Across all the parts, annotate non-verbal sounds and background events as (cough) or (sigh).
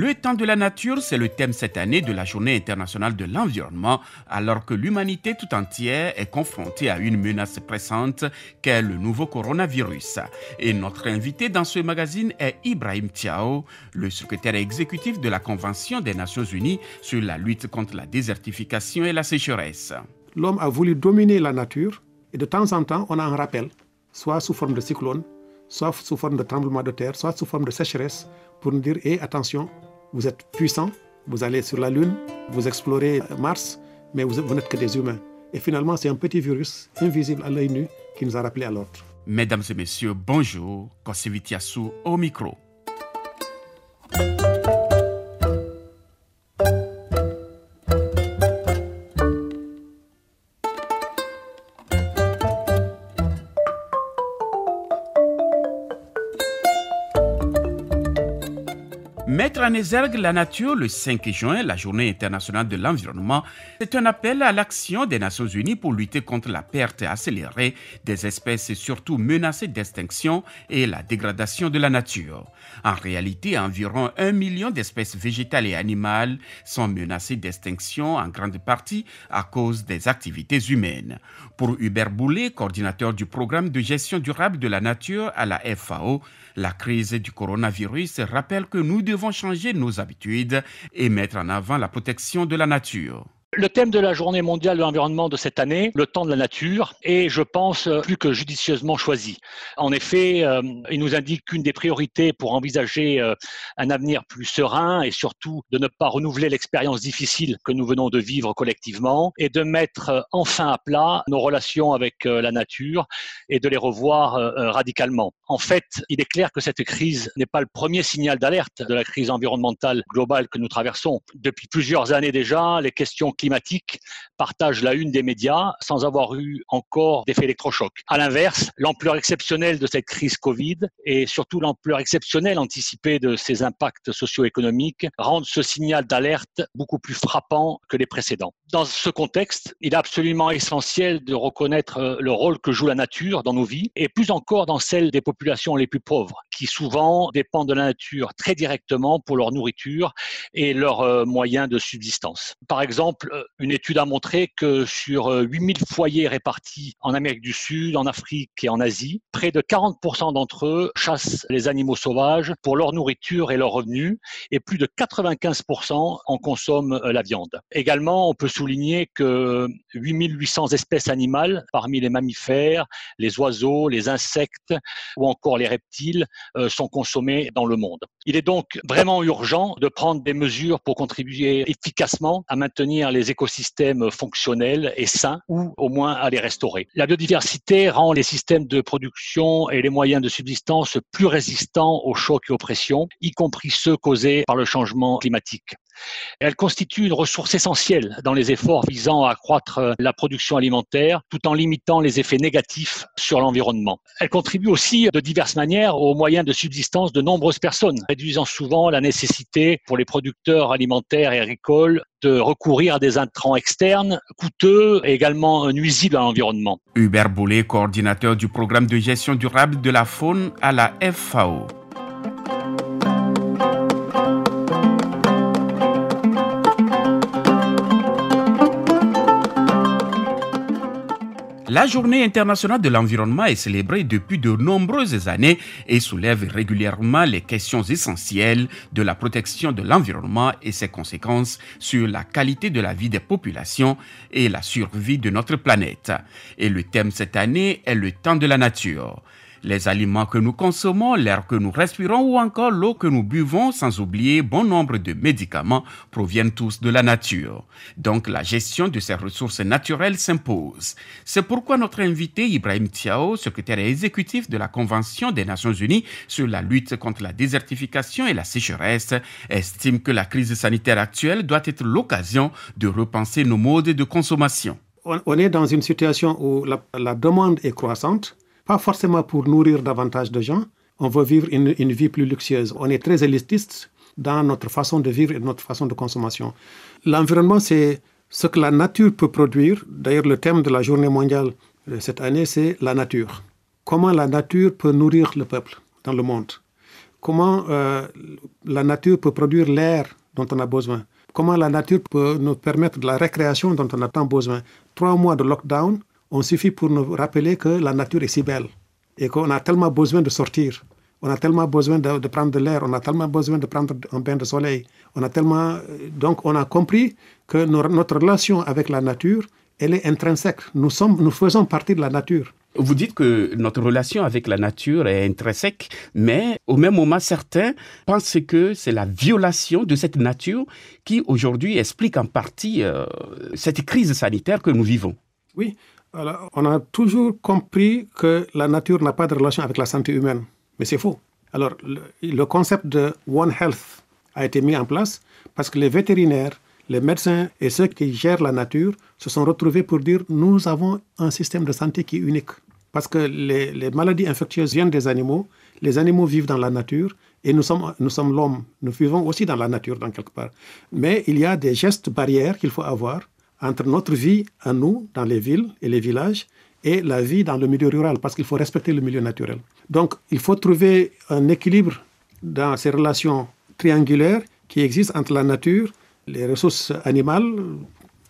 Le temps de la nature, c'est le thème cette année de la Journée internationale de l'environnement, alors que l'humanité tout entière est confrontée à une menace pressante qu'est le nouveau coronavirus. Et notre invité dans ce magazine est Ibrahim Tiao, le secrétaire exécutif de la Convention des Nations Unies sur la lutte contre la désertification et la sécheresse. L'homme a voulu dominer la nature et de temps en temps, on a un rappel, soit sous forme de cyclone, soit sous forme de tremblement de terre, soit sous forme de sécheresse, pour nous dire, hé, attention, vous êtes puissant, vous allez sur la Lune, vous explorez Mars, mais vous, n'êtes que des humains. Et finalement, c'est un petit virus invisible à l'œil nu qui nous a rappelé à l'autre. Mesdames et messieurs, bonjour. Kosevitiasu au micro. Mettre en exergue la nature le 5 juin, la journée internationale de l'environnement, c'est un appel à l'action des Nations Unies pour lutter contre la perte accélérée des espèces surtout menacées d'extinction et la dégradation de la nature. En réalité, environ un million d'espèces végétales et animales sont menacées d'extinction en grande partie à cause des activités humaines. Pour Hubert Boulet, coordinateur du programme de gestion durable de la nature à la FAO, la crise du coronavirus rappelle que nous devons changer nos habitudes et mettre en avant la protection de la nature. Le thème de la journée mondiale de l'environnement de cette année, le temps de la nature, est, je pense, plus que judicieusement choisi. En effet, euh, il nous indique qu'une des priorités pour envisager euh, un avenir plus serein et surtout de ne pas renouveler l'expérience difficile que nous venons de vivre collectivement est de mettre euh, enfin à plat nos relations avec la nature et de les revoir radicalement. En fait, il est clair que cette crise n'est pas le premier signal d'alerte de la crise environnementale globale que nous traversons. Depuis plusieurs années déjà, les questions climatique partage la une des médias sans avoir eu encore d'effet électrochoc. À l'inverse, l'ampleur exceptionnelle de cette crise Covid et surtout l'ampleur exceptionnelle anticipée de ses impacts socio-économiques rendent ce signal d'alerte beaucoup plus frappant que les précédents. Dans ce contexte, il est absolument essentiel de reconnaître euh, le rôle que joue la nature dans nos vies et plus encore dans celle des populations les plus pauvres qui souvent dépendent de la nature très directement pour leur nourriture et leurs euh, moyens de subsistance. Par exemple, euh, une étude a montré que sur 8000 euh, foyers répartis en Amérique du Sud, en Afrique et en Asie, près de 40% d'entre eux chassent les animaux sauvages pour leur nourriture et leurs revenus, et plus de 95% en consomment la viande. Également, on peut souligner que 8800 espèces animales, parmi les mammifères, les oiseaux, les insectes ou encore les reptiles, sont consommés dans le monde. Il est donc vraiment urgent de prendre des mesures pour contribuer efficacement à maintenir les les écosystèmes fonctionnels et sains ou au moins à les restaurer. La biodiversité rend les systèmes de production et les moyens de subsistance plus résistants aux chocs et aux pressions, y compris ceux causés par le changement climatique. Elle constitue une ressource essentielle dans les efforts visant à accroître la production alimentaire tout en limitant les effets négatifs sur l'environnement. Elle contribue aussi de diverses manières aux moyens de subsistance de nombreuses personnes, réduisant souvent la nécessité pour les producteurs alimentaires et agricoles de recourir à des intrants externes coûteux et également nuisibles à l'environnement. Hubert Boulet, coordinateur du programme de gestion durable de la faune à la FAO. La journée internationale de l'environnement est célébrée depuis de nombreuses années et soulève régulièrement les questions essentielles de la protection de l'environnement et ses conséquences sur la qualité de la vie des populations et la survie de notre planète. Et le thème cette année est le temps de la nature les aliments que nous consommons, l'air que nous respirons ou encore l'eau que nous buvons, sans oublier bon nombre de médicaments, proviennent tous de la nature. Donc la gestion de ces ressources naturelles s'impose. C'est pourquoi notre invité Ibrahim Tiao, secrétaire exécutif de la Convention des Nations Unies sur la lutte contre la désertification et la sécheresse, estime que la crise sanitaire actuelle doit être l'occasion de repenser nos modes de consommation. On est dans une situation où la, la demande est croissante pas forcément pour nourrir davantage de gens. On veut vivre une, vie plus luxueuse. On est très élitiste. dans notre façon de vivre et notre façon de consommation. L'environnement, c'est ce que la nature peut produire. D'ailleurs, le thème de la journée mondiale cette année, c'est la nature. Comment la nature peut nourrir le peuple dans le monde? Comment euh, la nature peut produire l'air dont on a besoin? Comment la nature peut nous permettre de la récréation dont on a tant besoin? Trois mois de lockdown on suffit pour nous rappeler que la nature est si belle et qu'on a tellement besoin de sortir. On a tellement besoin de, prendre de l'air, on a tellement besoin de prendre un bain de soleil. On a tellement, euh, donc on a compris que notre relation avec la nature, elle est intrinsèque. Nous, sommes, nous faisons partie de la nature. Vous dites que notre relation avec la nature est intrinsèque, mais au même moment, certains pensent que c'est la violation de cette nature qui aujourd'hui explique en partie euh, cette crise sanitaire que nous vivons. Oui, on a toujours compris que la nature n'a pas de relation avec la santé humaine, mais c'est faux. Alors, le, concept de One Health a été mis en place parce que les vétérinaires, les médecins et ceux qui gèrent la nature se sont retrouvés pour dire nous avons un système de santé qui est unique. Parce que les, les maladies infectieuses viennent des animaux, les animaux vivent dans la nature et nous sommes, nous sommes l'homme. Nous vivons aussi dans la nature, dans quelque part. Mais il y a des gestes barrières qu'il faut avoir entre notre vie à nous, dans les villes et les villages, et la vie dans le milieu rural, parce qu'il faut respecter le milieu naturel. Donc, il faut trouver un équilibre dans ces relations triangulaires qui existent entre la nature, les ressources animales,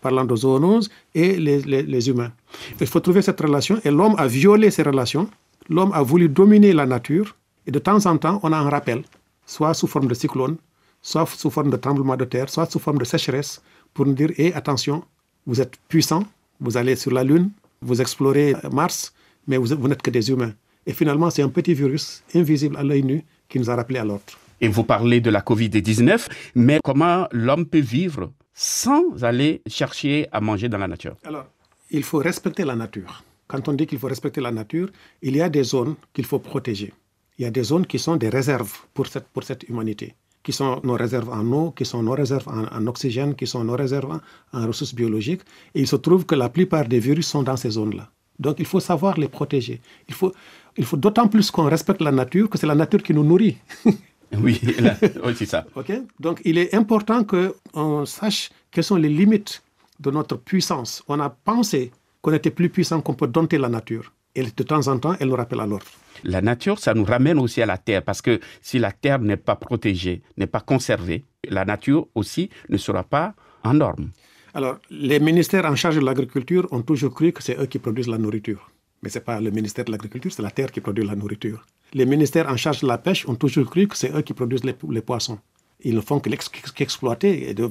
parlant de zoonoses, et les, les, humains. Il faut trouver cette relation, et l'homme a violé ces relations. L'homme a voulu dominer la nature, et de temps en temps, on a un rappel, soit sous forme de cyclone, soit sous forme de tremblement de terre, soit sous forme de sécheresse, pour nous dire, hé, attention, vous êtes puissant, vous allez sur la Lune, vous explorez Mars, mais vous, n'êtes que des humains. Et finalement, c'est un petit virus invisible à l'œil nu qui nous a rappelé à l'ordre. Et vous parlez de la Covid-19, mais comment l'homme peut vivre sans aller chercher à manger dans la nature? Alors, il faut respecter la nature. Quand on dit qu'il faut respecter la nature, il y a des zones qu'il faut protéger. Il y a des zones qui sont des réserves pour cette, pour cette humanité qui sont nos réserves en eau, qui sont nos réserves en, oxygène, qui sont nos réserves en, ressources biologiques. Et il se trouve que la plupart des virus sont dans ces zones-là. Donc il faut savoir les protéger. Il faut, il faut d'autant plus qu'on respecte la nature que c'est la nature qui nous nourrit. (laughs) oui, c'est ça. Donc il est important qu'on sache quelles sont les limites de notre puissance. On a pensé qu'on était plus puissant qu'on peut dompter la nature. Et de temps en temps, elle nous rappelle à l'ordre. La nature, ça nous ramène aussi à la terre, parce que si la terre n'est pas protégée, n'est pas conservée, la nature aussi ne sera pas en norme. Alors, les ministères en charge de l'agriculture ont toujours cru que c'est eux qui produisent la nourriture. Mais ce n'est pas le ministère de l'Agriculture, c'est la terre qui produit la nourriture. Les ministères en charge de la pêche ont toujours cru que c'est eux qui produisent les, poissons. Ils ne font qu'exploiter et, de,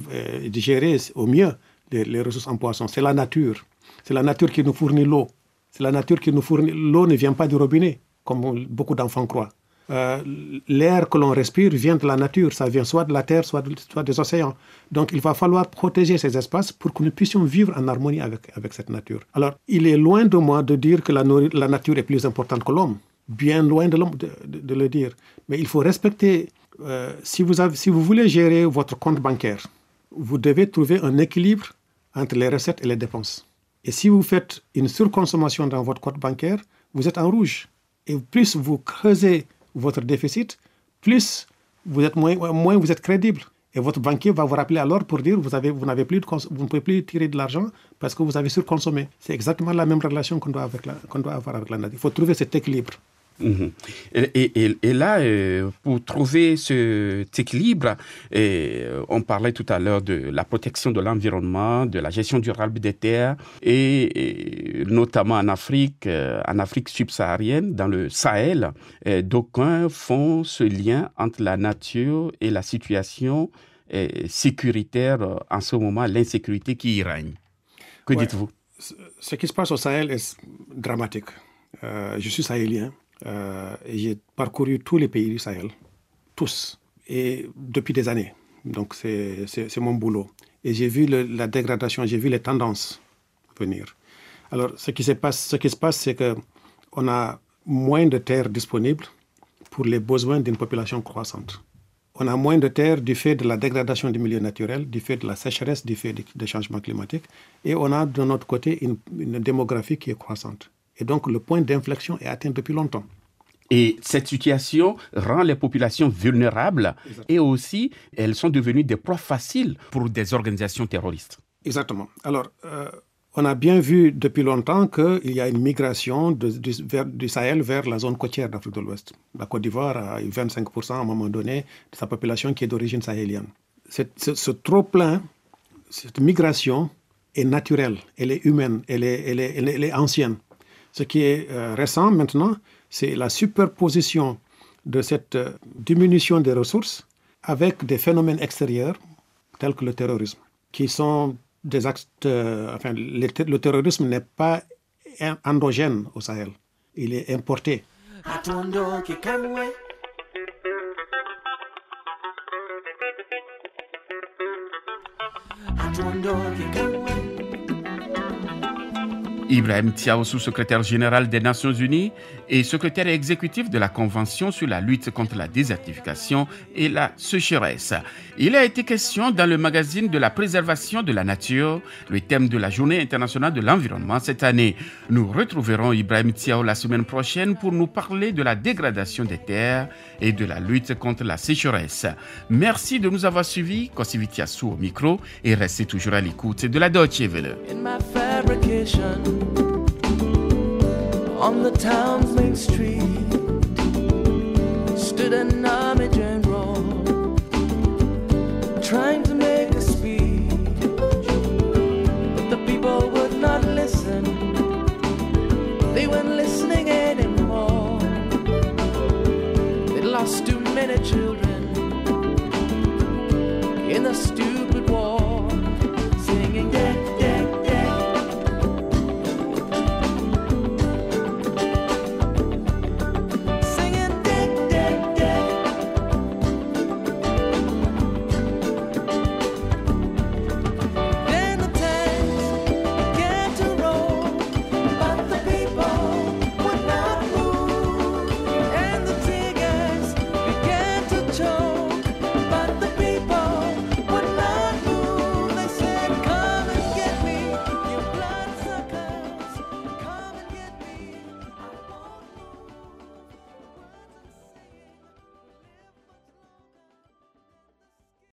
gérer au mieux les, les ressources en poissons. C'est la nature. C'est la nature qui nous fournit l'eau. C'est la nature qui nous fournit. L'eau ne vient pas du robinet comme beaucoup d'enfants croient. Euh, l'air que l'on respire vient de la nature, ça vient soit de la terre, soit, des océans. Donc il va falloir protéger ces espaces pour que nous puissions vivre en harmonie avec, cette nature. Alors il est loin de moi de dire que la, nature est plus importante que l'homme, bien loin de, de, de, le dire. Mais il faut respecter, euh, si, vous si vous voulez gérer votre compte bancaire, vous devez trouver un équilibre entre les recettes et les dépenses. Et si vous faites une surconsommation dans votre compte bancaire, vous êtes en rouge. Et plus vous creusez votre déficit, plus vous êtes moins, vous êtes crédible. Et votre banquier va vous rappeler alors pour dire vous, avez, vous, n'avez plus vous ne pouvez plus tirer de l'argent parce que vous avez surconsommé. C'est exactement la même relation qu'on doit, qu'on doit avoir avec la. Il faut trouver cet équilibre. Mhm. Et, là, euh, pour trouver cet équilibre, et, euh, on parlait tout à l'heure de la protection de l'environnement, de la gestion durable des terres, et, notamment en Afrique, euh, en Afrique subsaharienne, dans le Sahel, d'aucuns font ce lien entre la nature et la situation sécuritaire en ce moment, l'insécurité qui y règne. Que dites-vous? Ce qui se passe au Sahel est dramatique. je suis sahélien. Euh, j'ai parcouru tous les pays du Sahel, tous, et depuis des années. Donc c'est mon boulot. Et j'ai vu la dégradation, j'ai vu les tendances venir. Alors ce qui se passe, ce qui se passe, c'est que on a moins de terres disponibles pour les besoins d'une population croissante. On a moins de terres du fait de la dégradation du milieu naturel, du fait de la sécheresse, du fait des changements climatiques. Et on a de notre côté une démographie qui est croissante. Et donc le point d'inflexion est atteint depuis longtemps. Et cette situation rend les populations vulnérables et aussi elles sont devenues des proies faciles pour des organisations terroristes. Exactement. Alors, euh, on a bien vu depuis longtemps qu'il y a une migration du, Sahel vers la zone côtière d'Afrique de l'Ouest. La Côte d'Ivoire a eu 25% à un moment donné de sa population qui est d'origine sahélienne. ce, trop-plein, cette migration est naturelle, elle est humaine, elle est, elle est, elle est, ancienne. Ce qui est euh, récent maintenant, c'est la superposition de cette euh, diminution des ressources avec des phénomènes extérieurs tels que le terrorisme, qui sont des actes. Euh, enfin, le, terrorisme n'est pas endogène au Sahel, il est importé. Ibrahim Tiao, sous-secrétaire général des Nations Unies et secrétaire exécutif de la Convention sur la lutte contre la désertification et la sécheresse. Il a été question dans le magazine de la préservation de la nature, le thème de la Journée internationale de l'environnement cette année. Nous retrouverons Ibrahim Tiao la semaine prochaine pour nous parler de la dégradation des terres et de la lutte contre la sécheresse. Merci de nous avoir suivis. Kosivitiasu au micro et restez toujours à l'écoute de la Deutsche Welle. On the town's main street stood an army general trying to make a speech, but the people would not listen. They weren't listening anymore. They lost too many children in the stupid